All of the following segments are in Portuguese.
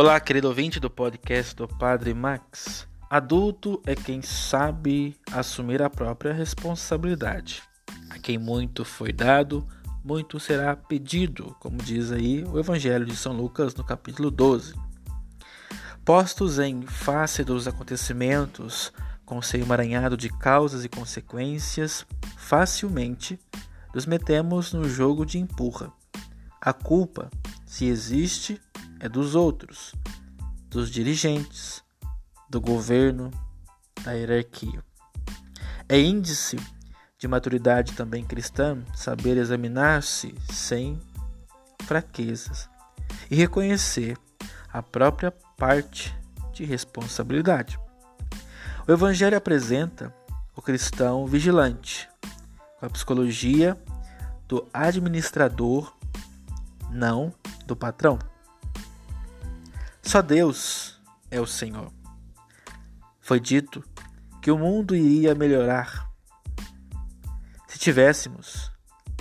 Olá, querido ouvinte do podcast do Padre Max. Adulto é quem sabe assumir a própria responsabilidade. A quem muito foi dado, muito será pedido, como diz aí o Evangelho de São Lucas no capítulo 12. Postos em face dos acontecimentos, com seu emaranhado de causas e consequências, facilmente nos metemos no jogo de empurra. A culpa, se existe, é dos outros, dos dirigentes, do governo, da hierarquia. É índice de maturidade também cristã saber examinar-se sem fraquezas e reconhecer a própria parte de responsabilidade. O Evangelho apresenta o cristão vigilante, com a psicologia do administrador, não do patrão. Só Deus é o Senhor. Foi dito que o mundo iria melhorar se tivéssemos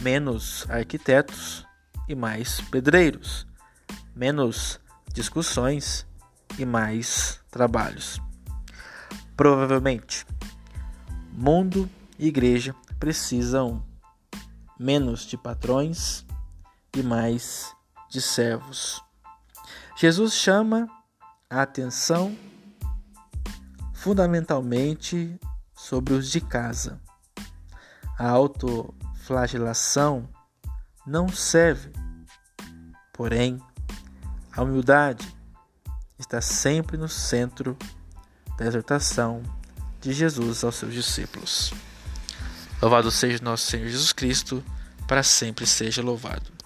menos arquitetos e mais pedreiros, menos discussões e mais trabalhos. Provavelmente, mundo e igreja precisam menos de patrões e mais de servos. Jesus chama a atenção fundamentalmente sobre os de casa. A autoflagelação não serve, porém, a humildade está sempre no centro da exortação de Jesus aos seus discípulos. Louvado seja nosso Senhor Jesus Cristo, para sempre seja louvado.